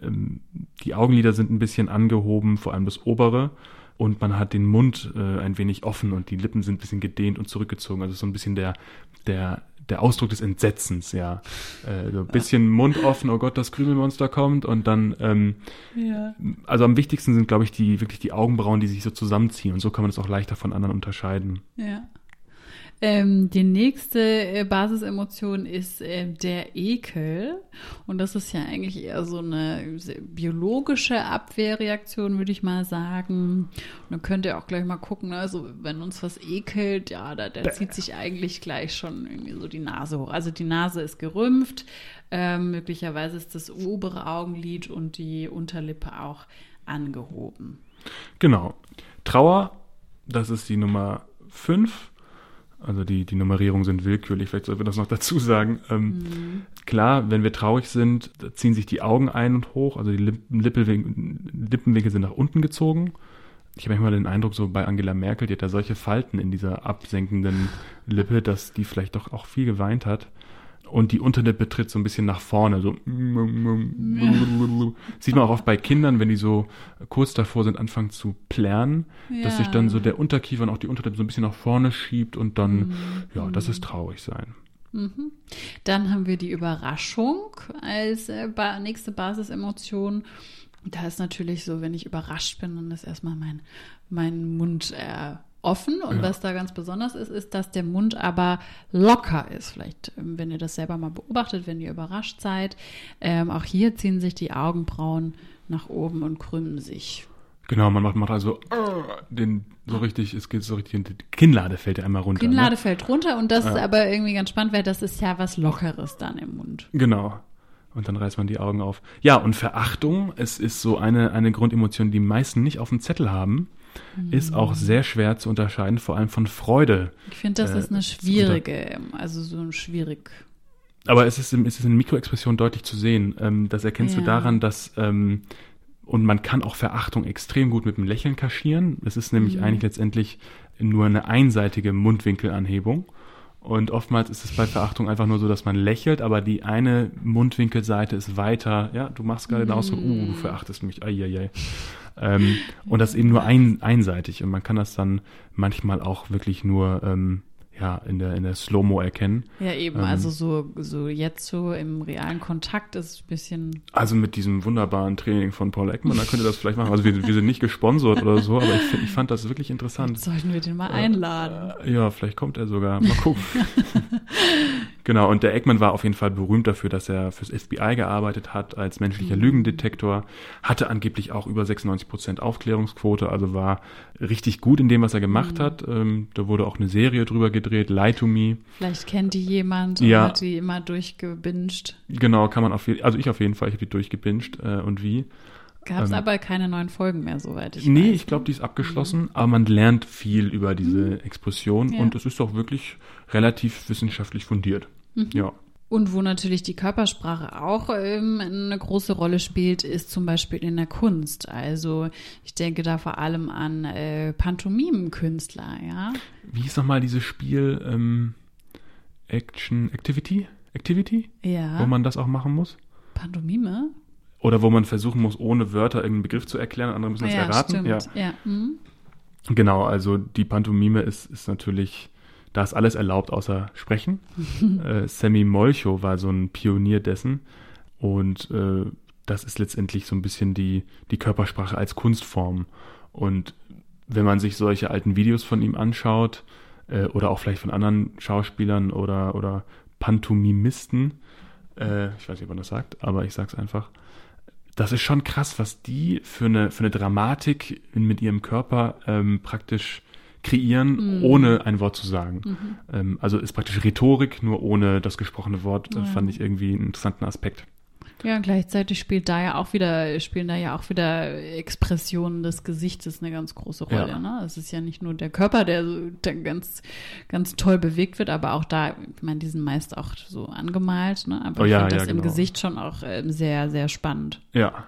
ähm, die Augenlider sind ein bisschen angehoben, vor allem das obere und man hat den Mund äh, ein wenig offen und die Lippen sind ein bisschen gedehnt und zurückgezogen. Also so ein bisschen der, der der Ausdruck des Entsetzens, ja. Äh, so ein bisschen Mund offen, oh Gott, das Krümelmonster kommt und dann, ähm, ja. also am wichtigsten sind, glaube ich, die wirklich die Augenbrauen, die sich so zusammenziehen und so kann man es auch leichter von anderen unterscheiden. Ja. Ähm, die nächste äh, Basisemotion ist äh, der Ekel. Und das ist ja eigentlich eher so eine biologische Abwehrreaktion, würde ich mal sagen. Und dann könnt ihr auch gleich mal gucken, ne? also wenn uns was ekelt, ja, da, da zieht sich eigentlich gleich schon irgendwie so die Nase hoch. Also die Nase ist gerümpft, ähm, möglicherweise ist das obere Augenlid und die Unterlippe auch angehoben. Genau. Trauer, das ist die Nummer 5. Also die, die Nummerierungen sind willkürlich, vielleicht sollten wir das noch dazu sagen. Ähm, mhm. Klar, wenn wir traurig sind, ziehen sich die Augen ein und hoch, also die Lippen, Lippenwinkel sind nach unten gezogen. Ich habe manchmal den Eindruck, so bei Angela Merkel, die hat da solche Falten in dieser absenkenden Lippe, dass die vielleicht doch auch viel geweint hat und die Unterlippe tritt so ein bisschen nach vorne. So ja. sieht man auch oft bei Kindern, wenn die so kurz davor sind, anfangen zu plärren, ja. dass sich dann so der Unterkiefer und auch die Unterlippe so ein bisschen nach vorne schiebt und dann, mhm. ja, das ist traurig sein. Mhm. Dann haben wir die Überraschung als äh, nächste Basisemotion. Da ist natürlich so, wenn ich überrascht bin, dann ist erstmal mein, mein Mund äh, offen. Und Ja. was da ganz besonders ist, ist, dass der Mund aber locker ist. Vielleicht, ähm, wenn ihr das selber mal beobachtet, wenn ihr überrascht seid. Ähm, auch hier ziehen sich die Augenbrauen nach oben und krümmen sich. Genau, man macht, macht also den so richtig, es geht so richtig, die Kinnlade fällt ja einmal runter. Kinnlade Ne? fällt runter und das Ja. ist aber irgendwie ganz spannend, weil das ist ja was Lockeres dann im Mund. Genau. Und dann reißt man die Augen auf. Ja, und Verachtung, es ist so eine, eine Grundemotion, die die meisten nicht auf dem Zettel haben, ist auch sehr schwer zu unterscheiden, vor allem von Freude. Ich finde, das Äh, ist eine schwierige, also so ein schwierig. Aber es ist, es ist in Mikroexpression deutlich zu sehen. Ähm, das erkennst du Ja. daran, dass ähm, und man kann auch Verachtung extrem gut mit dem Lächeln kaschieren. Es ist nämlich Mhm. eigentlich letztendlich nur eine einseitige Mundwinkelanhebung. Und oftmals ist es bei Verachtung einfach nur so, dass man lächelt, aber die eine Mundwinkelseite ist weiter. Ja, du machst gerade den Ausdruck, uh, du verachtest mich, ai, ähm, und das eben nur ein, einseitig. Und man kann das dann manchmal auch wirklich nur ähm, ja, in der, in der Slow-Mo erkennen. Ja, eben, Ähm. also so, so jetzt so im realen Kontakt ist ein bisschen. Also mit diesem wunderbaren Training von Paul Ekman, da könnt ihr das vielleicht machen. Also wir, wir sind nicht gesponsert oder so, aber ich, find- ich fand das wirklich interessant. Sollten wir den mal einladen? Äh, Ja, vielleicht kommt er sogar. Mal gucken. genau, und der Ekman war auf jeden Fall berühmt dafür, dass er fürs FBI gearbeitet hat als menschlicher Lügendetektor, hatte angeblich auch über 96 Prozent Aufklärungsquote, also war richtig gut in dem, was er gemacht hat. Ähm, da wurde auch eine Serie drüber gedreht, Lie to Me. Vielleicht kennt die jemand und Ja. hat die immer durchgebinged. Genau, kann man auf jeden also ich auf jeden Fall, ich habe die durchgebinged äh, und wie. Gab es Ähm. aber keine neuen Folgen mehr, soweit ich nee, weiß. ich glaube, die ist abgeschlossen, aber man lernt viel über diese Explosion Ja. und es ist auch wirklich relativ wissenschaftlich fundiert. Ja. Und wo natürlich die Körpersprache auch ähm, eine große Rolle spielt, ist zum Beispiel in der Kunst. Also ich denke da vor allem an äh, Pantomimenkünstler, ja. Wie hieß nochmal dieses Spiel ähm, Action Activity? Activity? Ja. Wo man das auch machen muss? Pantomime? Oder wo man versuchen muss, ohne Wörter irgendeinen Begriff zu erklären, andere müssen das ja, erraten. stimmt. Ja. Ja. Mhm. Genau, also die Pantomime ist, ist natürlich, da ist alles erlaubt außer Sprechen. äh, Sammy Molcho war so ein Pionier dessen und äh, das ist letztendlich so ein bisschen die, die Körpersprache als Kunstform. Und wenn man sich solche alten Videos von ihm anschaut äh, oder auch vielleicht von anderen Schauspielern oder, oder Pantomimisten, äh, ich weiß nicht, ob man das sagt, aber ich sag's einfach, das ist schon krass, was die für eine, für eine Dramatik mit ihrem Körper ähm, praktisch kreieren, Mhm. ohne ein Wort zu sagen. Ähm, also ist praktisch Rhetorik, nur ohne das gesprochene Wort, äh, Ja. fand ich irgendwie einen interessanten Aspekt. Ja, und gleichzeitig spielt da ja auch wieder, spielen da ja auch wieder Expressionen des Gesichtes eine ganz große Rolle. Ja. Ne? Es ist ja nicht nur der Körper, der, so- der ganz, ganz toll bewegt wird, aber auch da, ich meine, die sind meist auch so angemalt, ne? Aber Oh ich ja, finde ja, das im genau. Gesicht schon auch ähm, sehr, sehr spannend. Ja.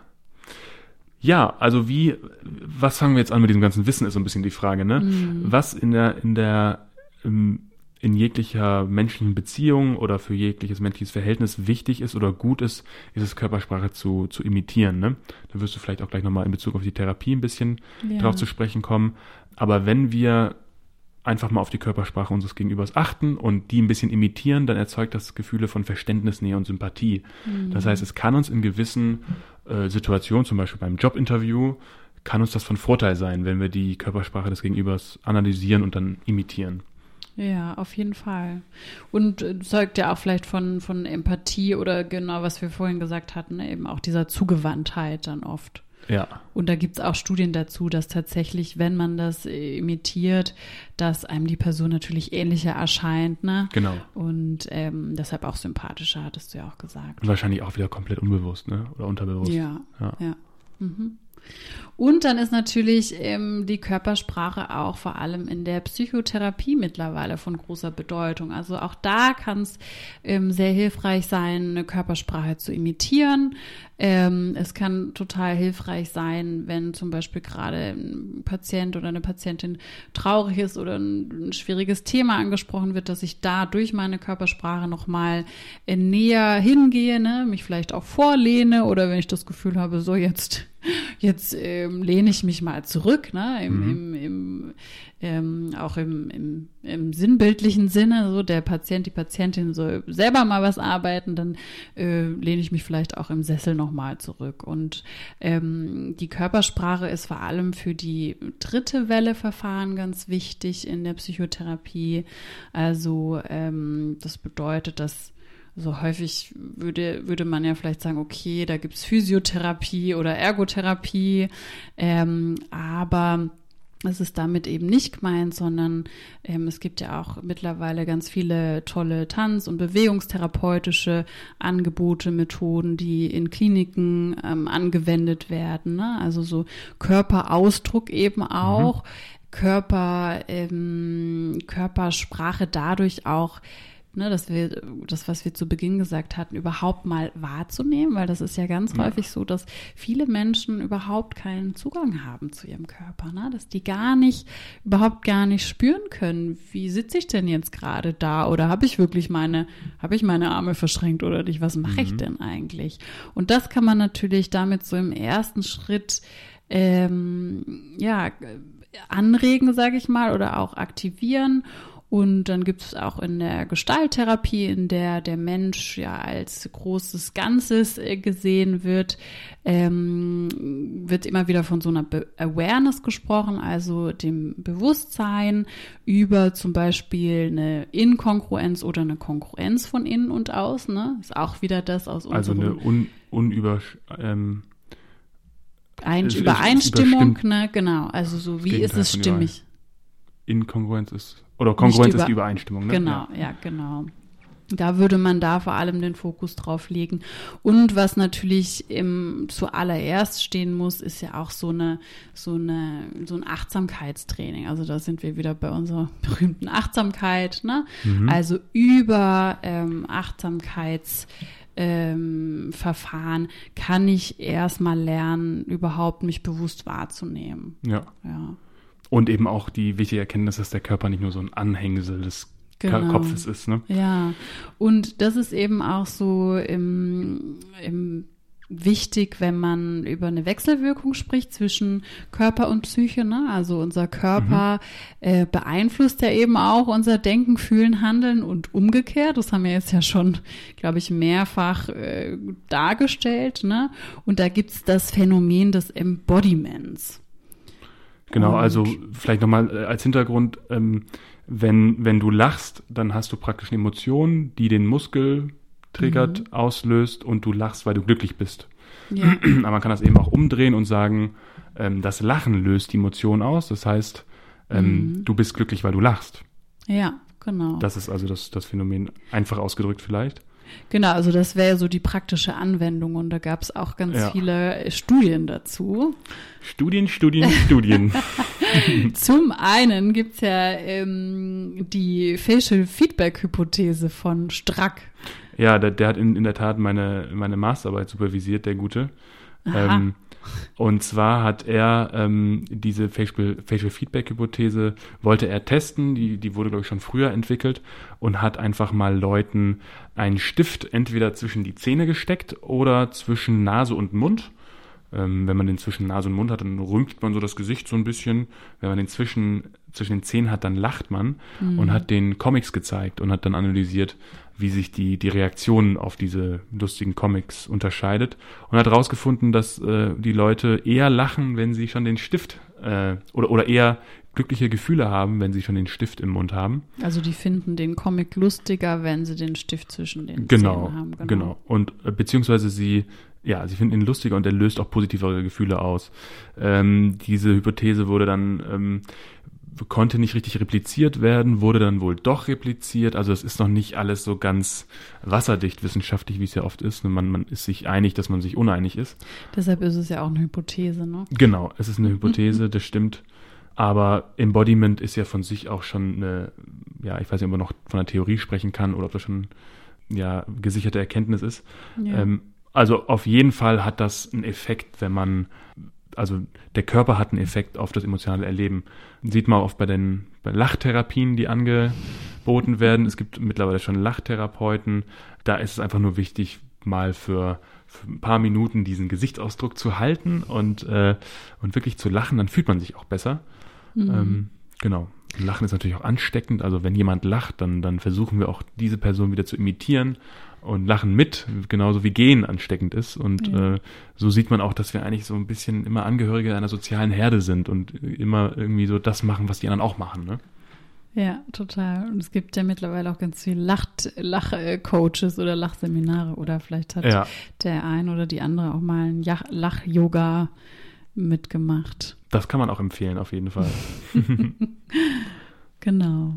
Ja, also wie, was fangen wir jetzt an mit diesem ganzen Wissen, ist so ein bisschen die Frage, ne? Was in der, in der, ähm, in jeglicher menschlichen Beziehung oder für jegliches menschliches Verhältnis wichtig ist oder gut ist, ist es Körpersprache zu, zu imitieren, ne? Da wirst du vielleicht auch gleich nochmal in Bezug auf die Therapie ein bisschen Ja. drauf zu sprechen kommen. Aber wenn wir einfach mal auf die Körpersprache unseres Gegenübers achten und die ein bisschen imitieren, dann erzeugt das Gefühle von Verständnis, Nähe und Sympathie. Das heißt, es kann uns in gewissen äh, Situationen, zum Beispiel beim Jobinterview, kann uns das von Vorteil sein, wenn wir die Körpersprache des Gegenübers analysieren und dann imitieren. Ja, auf jeden Fall. Und äh, zeugt ja auch vielleicht von, von Empathie oder genau, was wir vorhin gesagt hatten, eben auch dieser Zugewandtheit dann oft. Ja, Und da gibt's auch Studien dazu, dass tatsächlich, wenn man das äh, imitiert, dass einem die Person natürlich ähnlicher erscheint, ne? genau. Und ähm, deshalb auch sympathischer, hattest du ja auch gesagt. Und wahrscheinlich auch wieder komplett unbewusst, ne? Oder unterbewusst. Ja, Ja. ja. Mhm. Und dann ist natürlich ähm, die Körpersprache auch vor allem in der Psychotherapie mittlerweile von großer Bedeutung. Also auch da kann es ähm, sehr hilfreich sein, eine Körpersprache zu imitieren. Ähm, es kann total hilfreich sein, wenn zum Beispiel gerade ein Patient oder eine Patientin traurig ist oder ein, ein schwieriges Thema angesprochen wird, dass ich da durch meine Körpersprache nochmal näher hingehe, ne? mich vielleicht auch vorlehne oder wenn ich das Gefühl habe, so jetzt jetzt ähm, lehne ich mich mal zurück, ne? Im, Mhm. im, im, ähm, auch im, im, im sinnbildlichen Sinne, so der Patient, die Patientin soll selber mal was arbeiten, dann äh, lehne ich mich vielleicht auch im Sessel nochmal zurück. Und ähm, die Körpersprache ist vor allem für die dritte Welle Verfahren ganz wichtig in der Psychotherapie. Also ähm, das bedeutet, dass so häufig würde, würde man ja vielleicht sagen, okay, da gibt's Physiotherapie oder Ergotherapie, ähm, aber es ist damit eben nicht gemeint, sondern ähm, es gibt ja auch mittlerweile ganz viele tolle Tanz- und bewegungstherapeutische Angebote, Methoden, die in Kliniken ähm, angewendet werden. Ne? Also so Körperausdruck eben auch, Körper, ähm, Körpersprache dadurch auch ne, dass wir das, was wir zu Beginn gesagt hatten, überhaupt mal wahrzunehmen, weil das ist ja ganz Ja. häufig so, dass viele Menschen überhaupt keinen Zugang haben zu ihrem Körper, ne? dass die gar nicht, überhaupt gar nicht spüren können, wie sitze ich denn jetzt gerade da oder habe ich wirklich meine, habe ich meine Arme verschränkt oder nicht, was mache ich denn eigentlich? Und das kann man natürlich damit so im ersten Schritt ähm, ja, anregen, sage ich mal, oder auch aktivieren. Und dann gibt es auch in der Gestalttherapie, in der der Mensch ja als großes Ganzes äh, gesehen wird, ähm, wird immer wieder von so einer Be Awareness gesprochen, also dem Bewusstsein über zum Beispiel eine Inkongruenz oder eine Konkurrenz von innen und außen. Ne? Ist auch wieder das aus Also unserem eine un, unüber, ähm, Ein Übereinstimmung, ne, genau. Also so, wie ist es stimmig? Inkongruenz ist, oder Kongruenz über- ist die Übereinstimmung, ne? Genau, ja. genau. Da würde man da vor allem den Fokus drauf legen. Und was natürlich im zuallererst stehen muss, ist ja auch so eine, so eine, so ein Achtsamkeitstraining. Also da sind wir wieder bei unserer berühmten Achtsamkeit, ne? Also über ähm, Achtsamkeits ähm, Verfahren kann ich erstmal lernen, überhaupt mich bewusst wahrzunehmen. Ja. Ja. Und eben auch die wichtige Erkenntnis, dass der Körper nicht nur so ein Anhängsel des Genau. Kopfes ist, ne? Ja, und das ist eben auch so im, im wichtig, wenn man über eine Wechselwirkung spricht zwischen Körper und Psyche. Ne? Also unser Körper äh, beeinflusst ja eben auch unser Denken, Fühlen, Handeln und umgekehrt. Das haben wir jetzt ja schon, glaube ich, mehrfach äh, dargestellt. Ne? Und da gibt's das Phänomen des Embodiments. Genau, Und- also vielleicht nochmal äh, als Hintergrund, ähm, wenn, wenn du lachst, dann hast du praktisch eine Emotion, die den Muskel triggert, Mhm. auslöst und du lachst, weil du glücklich bist. Ja, Aber man kann das eben auch umdrehen und sagen, ähm, das Lachen löst die Emotion aus. Das heißt, ähm, Mhm. du bist glücklich, weil du lachst. ja genau. Das ist also das, das Phänomen einfach ausgedrückt vielleicht. Genau, also das wäre so die praktische Anwendung und da gab es auch ganz Ja. viele Studien dazu. Studien, Studien, Studien. Zum einen gibt's ja ähm, die Facial Feedback Hypothese von Strack. Ja, der, der hat in, in der Tat meine, meine Masterarbeit supervisiert, der Gute. Ähm, und zwar hat er ähm, diese Facial, Facial Feedback Hypothese, wollte er testen, die, die wurde, glaube ich, schon früher entwickelt und hat einfach mal Leuten einen Stift entweder zwischen die Zähne gesteckt oder zwischen Nase und Mund. Ähm, wenn man den zwischen Nase und Mund hat, dann rümpft man so das Gesicht so ein bisschen. Wenn man den zwischen, zwischen den Zähnen hat, dann lacht man und hat den Comics gezeigt und hat dann analysiert, wie sich die, die Reaktion auf diese lustigen Comics unterscheidet und hat herausgefunden, dass äh, die Leute eher lachen, wenn sie schon den Stift äh, oder, oder eher glückliche Gefühle haben, wenn sie schon den Stift im Mund haben. Also die finden den Comic lustiger, wenn sie den Stift zwischen den Genau, Zähnen haben. genau, Und äh, beziehungsweise sie, ja, sie finden ihn lustiger und er löst auch positivere Gefühle aus. Ähm, diese Hypothese wurde dann, ähm, konnte nicht richtig repliziert werden, wurde dann wohl doch repliziert. Also es ist noch nicht alles so ganz wasserdicht wissenschaftlich, wie es ja oft ist. Man, man ist sich einig, dass man sich uneinig ist. Deshalb ist es ja auch eine Hypothese, ne? Genau, es ist eine Hypothese, das stimmt. Aber Embodiment ist ja von sich auch schon eine, ja, ich weiß nicht, ob man noch von einer Theorie sprechen kann oder ob das schon ja gesicherte Erkenntnis ist. Ja. Ähm, also auf jeden Fall hat das einen Effekt, wenn man, also der Körper hat einen Effekt auf das emotionale Erleben. Sieht man oft bei den bei Lachtherapien, die angeboten werden. Es gibt mittlerweile schon Lachtherapeuten. Da ist es einfach nur wichtig, mal für, für ein paar Minuten diesen Gesichtsausdruck zu halten und, äh, und wirklich zu lachen, dann fühlt man sich auch besser. Mhm. Ähm, genau. Lachen ist natürlich auch ansteckend. Also wenn jemand lacht, dann, dann versuchen wir auch diese Person wieder zu imitieren und lachen mit, genauso wie Gehen ansteckend ist. Und ja. äh, so sieht man auch, dass wir eigentlich so ein bisschen immer Angehörige einer sozialen Herde sind und immer irgendwie so das machen, was die anderen auch machen. Ne? Ja, total. Und es gibt ja mittlerweile auch ganz viele Lach-Coaches oder Lachseminare oder vielleicht hat ja. der ein oder die andere auch mal ein Lach-Yoga mitgemacht. Das kann man auch empfehlen, auf jeden Fall. genau.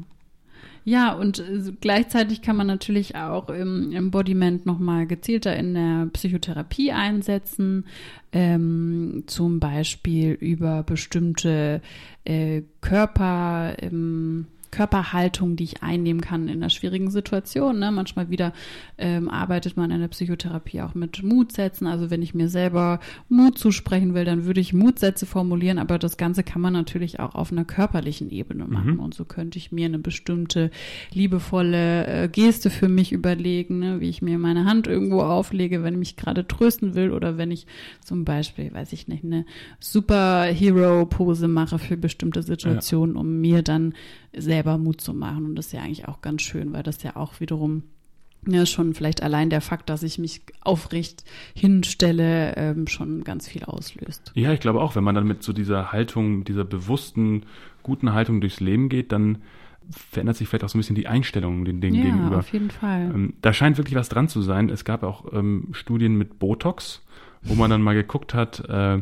Ja, und äh, gleichzeitig kann man natürlich auch im Embodiment nochmal gezielter in der Psychotherapie einsetzen, ähm, zum Beispiel über bestimmte äh, Körper. Ähm, Körperhaltung, die ich einnehmen kann in einer schwierigen Situation. Ne? Manchmal wieder ähm, arbeitet man in der Psychotherapie auch mit Mutsätzen. Also wenn ich mir selber Mut zusprechen will, dann würde ich Mutsätze formulieren, aber das Ganze kann man natürlich auch auf einer körperlichen Ebene machen. Mhm. Und so könnte ich mir eine bestimmte liebevolle äh, Geste für mich überlegen, ne? wie ich mir meine Hand irgendwo auflege, wenn ich mich gerade trösten will oder wenn ich zum Beispiel, weiß ich nicht, eine Superhero-Pose mache für bestimmte Situationen, ja. um mir dann selber Mut zu machen. Und das ist ja eigentlich auch ganz schön, weil das ja auch wiederum ja, schon vielleicht allein der Fakt, dass ich mich aufrecht hinstelle, ähm, schon ganz viel auslöst. Ja, ich glaube auch, wenn man dann mit so dieser Haltung, dieser bewussten, guten Haltung durchs Leben geht, dann verändert sich vielleicht auch so ein bisschen die Einstellung den Dingen ja, gegenüber. auf jeden Fall. Ähm, da scheint wirklich was dran zu sein. Es gab auch ähm, Studien mit Botox, wo man dann mal geguckt hat, äh,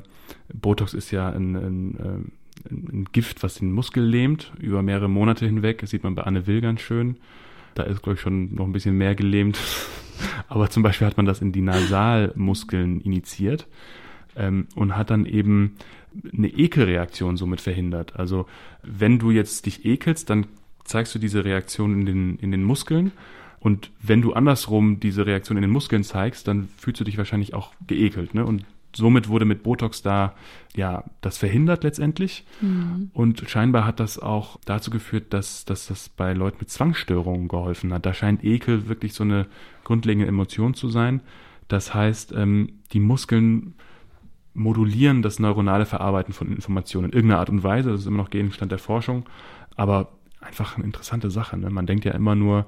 Botox ist ja ein, ein äh, ein Gift, was den Muskel lähmt, über mehrere Monate hinweg. Das sieht man bei Anne Will ganz schön. Da ist, glaube ich, schon noch ein bisschen mehr gelähmt. Aber zum Beispiel hat man das in die Nasalmuskeln initiiert ähm, und hat dann eben eine Ekelreaktion somit verhindert. Also wenn du jetzt dich ekelst, dann zeigst du diese Reaktion in den, in den Muskeln. Und wenn du andersrum diese Reaktion in den Muskeln zeigst, dann fühlst du dich wahrscheinlich auch geekelt. Ne? Und somit wurde mit Botox da ja das verhindert letztendlich. Mhm. Und scheinbar hat das auch dazu geführt, dass, dass das bei Leuten mit Zwangsstörungen geholfen hat. Da scheint Ekel wirklich so eine grundlegende Emotion zu sein. Das heißt, ähm, die Muskeln modulieren das neuronale Verarbeiten von Informationen in irgendeiner Art und Weise. Das ist immer noch Gegenstand der Forschung, aber einfach eine interessante Sache. Ne? Man denkt ja immer nur,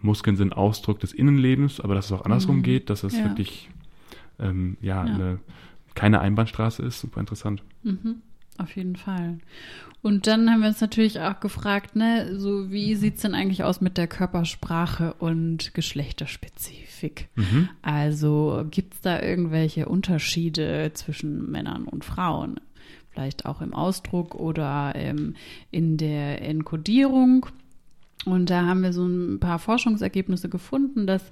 Muskeln sind Ausdruck des Innenlebens, aber dass es auch andersrum mhm. geht, dass es ja. wirklich ähm, ja, ja. Eine, keine Einbahnstraße ist, super interessant. Mhm, auf jeden Fall. Und dann haben wir uns natürlich auch gefragt, ne, so wie sieht es denn eigentlich aus mit der Körpersprache und Geschlechterspezifik? Mhm. Also gibt es da irgendwelche Unterschiede zwischen Männern und Frauen? Vielleicht auch im Ausdruck oder ähm, in der Enkodierung? Und da haben wir so ein paar Forschungsergebnisse gefunden, dass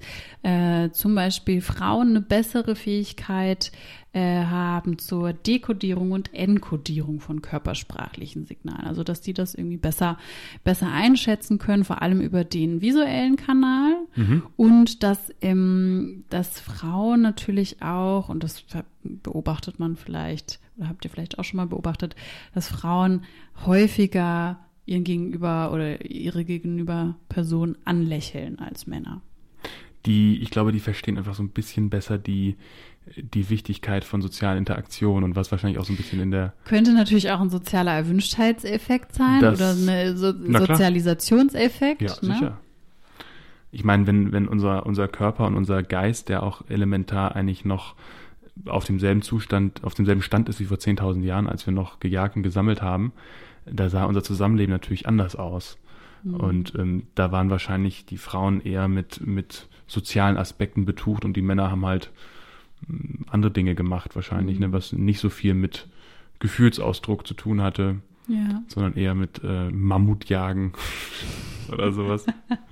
äh, zum Beispiel Frauen eine bessere Fähigkeit äh, haben zur Dekodierung und Enkodierung von körpersprachlichen Signalen. Also dass die das irgendwie besser, besser einschätzen können, vor allem über den visuellen Kanal. Mhm. Und dass, ähm, dass Frauen natürlich auch, und das beobachtet man vielleicht, oder habt ihr vielleicht auch schon mal beobachtet, dass Frauen häufiger ihren Gegenüber oder ihre Gegenüber Person anlächeln als Männer. Die, ich glaube, die verstehen einfach so ein bisschen besser die, die Wichtigkeit von sozialen Interaktionen und was wahrscheinlich auch so ein bisschen in der. Könnte natürlich auch ein sozialer Erwünschtheitseffekt sein das, oder ein so Sozialisationseffekt. Ja, ne? sicher. Ich meine, wenn, wenn unser, unser Körper und unser Geist, der auch elementar eigentlich noch auf demselben Zustand, auf demselben Stand ist wie vor 10.000 Jahren, als wir noch gejagt und gesammelt haben, da sah unser Zusammenleben natürlich anders aus. Mhm. Und ähm, da waren wahrscheinlich die Frauen eher mit, mit sozialen Aspekten betucht und die Männer haben halt hm, andere Dinge gemacht wahrscheinlich, mhm. ne, was nicht so viel mit Gefühlsausdruck zu tun hatte ja. sondern eher mit äh, Mammutjagen oder sowas.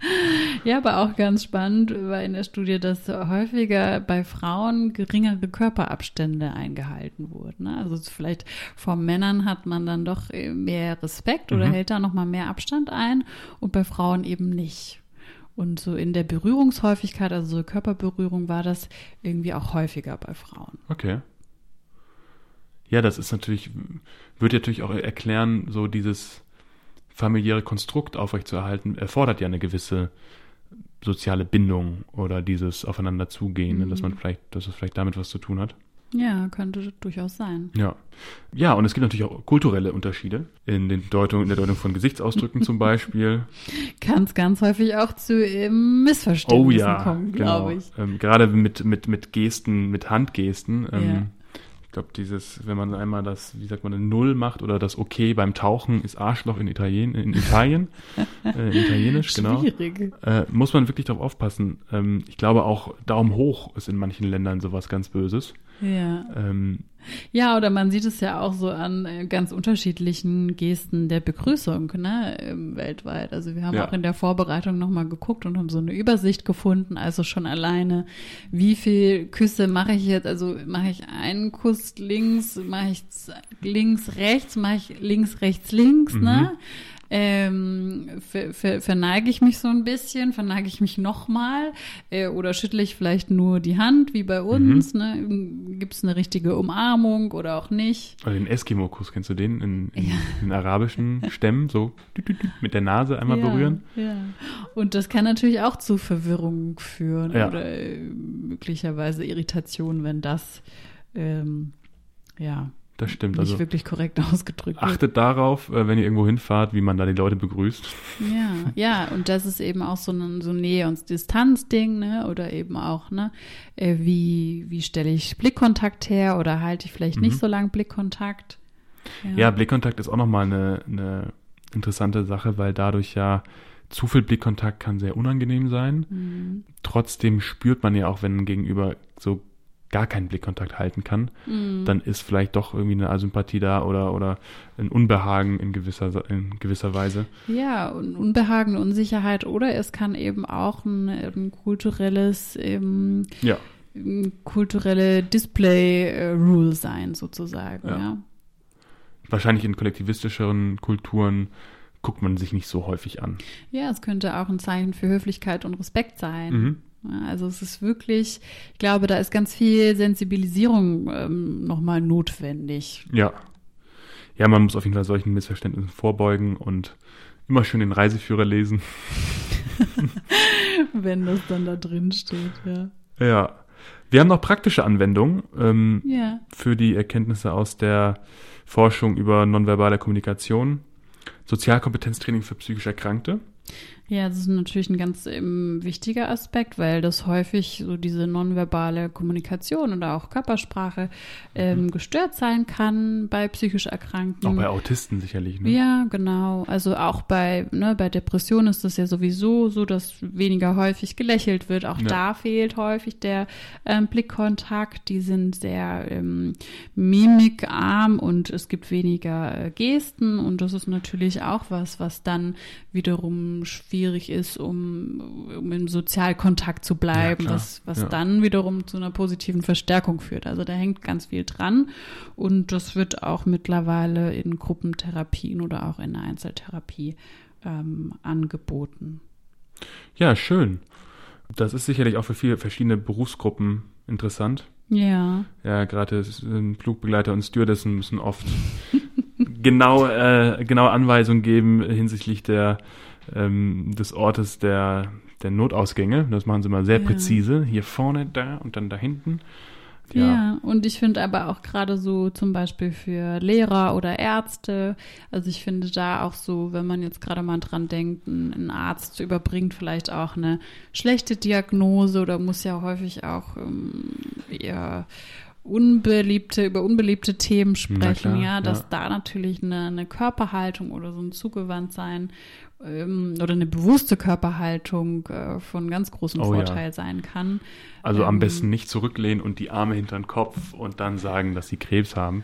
ja, aber auch ganz spannend war in der Studie, dass häufiger bei Frauen geringere Körperabstände eingehalten wurden. Ne? Also vielleicht vor Männern hat man dann doch mehr Respekt oder mhm. hält da nochmal mehr Abstand ein und bei Frauen eben nicht. Und so in der Berührungshäufigkeit, also so Körperberührung, war das irgendwie auch häufiger bei Frauen. Okay. Ja, das ist natürlich, würde natürlich auch erklären, so dieses familiäre Konstrukt aufrechtzuerhalten, erfordert ja eine gewisse soziale Bindung oder dieses Aufeinander zugehen, ne, dass man Mhm. vielleicht, dass es vielleicht damit was zu tun hat. Ja, könnte durchaus sein. Ja. Ja, und es gibt natürlich auch kulturelle Unterschiede in, den Deutung, in der Deutung von Gesichtsausdrücken zum Beispiel. Kann es ganz häufig auch zu ähm, Missverständnissen Oh ja, kommen, genau. glaube ich. Ähm, gerade mit, mit, mit Gesten, mit Handgesten. Ähm, Ja. Ich glaube, dieses, wenn man einmal das, wie sagt man, eine Null macht oder das Okay beim Tauchen ist Arschloch in Italien, in Italien, äh, in Italienisch, genau. Schwierig. Äh, muss man wirklich darauf aufpassen. Ähm, ich glaube auch Daumen hoch ist in manchen Ländern sowas ganz Böses. Ja. Ähm, Ja, oder man sieht es ja auch so an äh, ganz unterschiedlichen Gesten der Begrüßung ne, ähm, weltweit. Also wir haben Ja. auch in der Vorbereitung nochmal geguckt und haben so eine Übersicht gefunden. Also schon alleine, wie viel Küsse mache ich jetzt? Also mache ich einen Kuss links, mache ich links, rechts, mache ich links, rechts, links, ne? Ähm, ver, ver, verneige ich mich so ein bisschen, verneige ich mich nochmal äh, oder schüttle ich vielleicht nur die Hand, wie bei uns, ne? Gibt es eine richtige Umarmung oder auch nicht? oder den Eskimo-Kuss, kennst du den? In, in, in arabischen Stämmen, so mit der Nase einmal ja, berühren. Ja. Und das kann natürlich auch zu Verwirrung führen Ja. oder äh, möglicherweise Irritation, wenn das ähm, ja Das stimmt. nicht Also wirklich korrekt ausgedrückt wird. achtet darauf, äh, wenn ihr irgendwo hinfahrt, wie man da die Leute begrüßt. Ja, ja, und das ist eben auch so ein so Nähe- und Distanzding, ne? Oder eben auch, ne? Äh, wie, wie stelle ich Blickkontakt her oder halte ich vielleicht Mhm. nicht so lang Blickkontakt? Ja, Blickkontakt ist auch nochmal eine, eine interessante Sache, weil dadurch ja zu viel Blickkontakt kann sehr unangenehm sein. Mhm. Trotzdem spürt man ja auch, wenn Gegenüber so gar keinen Blickkontakt halten kann, Mhm. dann ist vielleicht doch irgendwie eine Asympathie da oder, oder ein Unbehagen in gewisser, in gewisser Weise. Ja, und Unbehagen, Unsicherheit oder es kann eben auch ein, ein kulturelles, ähm, Ja, ein kulturelle Display-Rule sein, sozusagen, Ja. ja. wahrscheinlich in kollektivistischeren Kulturen guckt man sich nicht so häufig an. Ja, es könnte auch ein Zeichen für Höflichkeit und Respekt sein. Mhm. Also es ist wirklich, ich glaube, da ist ganz viel Sensibilisierung ähm, nochmal notwendig. Ja. Ja, man muss auf jeden Fall solchen Missverständnissen vorbeugen und immer schön den Reiseführer lesen. Wenn das dann da drin steht, ja. Ja. Wir haben noch praktische Anwendungen ähm, Ja, für die Erkenntnisse aus der Forschung über nonverbale Kommunikation. Sozialkompetenztraining für psychisch Erkrankte. Ja, das ist natürlich ein ganz ähm, wichtiger Aspekt, weil das häufig so diese nonverbale Kommunikation oder auch Körpersprache ähm, gestört sein kann bei psychisch Erkrankten. Auch bei Autisten sicherlich. Ne? Mhm. Ja, genau. Also auch bei, ne, bei Depressionen ist das ja sowieso so, dass weniger häufig gelächelt wird. Auch Ja. da fehlt häufig der ähm, Blickkontakt. Die sind sehr ähm, mimikarm und es gibt weniger äh, Gesten. Und das ist natürlich auch was, was dann wiederum schwierig ist, um, um im Sozialkontakt zu bleiben, Ja, was, was Ja. dann wiederum zu einer positiven Verstärkung führt. Also da hängt ganz viel dran. Und das wird auch mittlerweile in Gruppentherapien oder auch in der Einzeltherapie ähm, angeboten. Ja, schön. Das ist sicherlich auch für viele verschiedene Berufsgruppen interessant. Ja, Ja, gerade Flugbegleiter und Stewardessen müssen oft genau, äh, genaue Anweisungen geben hinsichtlich der, ähm, des Ortes der, der Notausgänge. Das machen sie mal sehr Ja. präzise. Hier vorne, da und dann da hinten. ja. und ich finde aber auch gerade so zum Beispiel für Lehrer oder Ärzte, also ich finde da auch so, wenn man jetzt gerade mal dran denkt, ein, ein Arzt überbringt vielleicht auch eine schlechte Diagnose oder muss ja häufig auch ähm, eher unbeliebte, über unbeliebte Themen sprechen, klar, ja, dass ja. da natürlich eine, eine Körperhaltung oder so ein Zugewandtsein ähm, oder eine bewusste Körperhaltung äh, von ganz großem Oh ja. Vorteil sein kann. Also am Ähm, besten nicht zurücklehnen und die Arme hinter den Kopf und dann sagen, dass sie Krebs haben,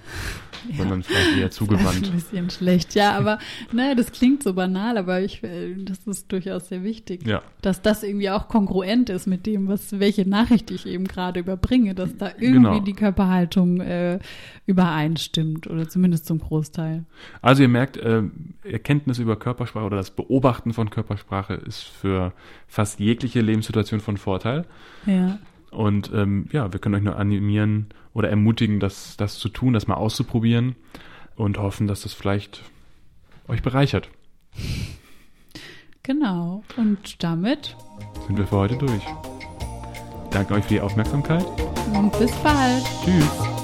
sondern vielleicht eher Das ist ein zugewandt. bisschen schlecht, ja, aber ne, das klingt so banal, aber ich, äh, das ist durchaus sehr wichtig, Ja, dass das irgendwie auch kongruent ist mit dem, was welche Nachricht ich eben gerade überbringe, dass da irgendwie Genau. die Körperhaltung äh, übereinstimmt oder zumindest zum Großteil. also ihr merkt, äh, Erkenntnis über Körpersprache oder das Beobachten von Körpersprache ist für fast jegliche Lebenssituation von Vorteil. Ja. Und ähm, ja, wir können euch nur animieren oder ermutigen, das, das zu tun, das mal auszuprobieren und hoffen, dass das vielleicht euch bereichert. Genau. Und damit sind wir für heute durch. Danke euch für die Aufmerksamkeit. Und bis bald. Tschüss.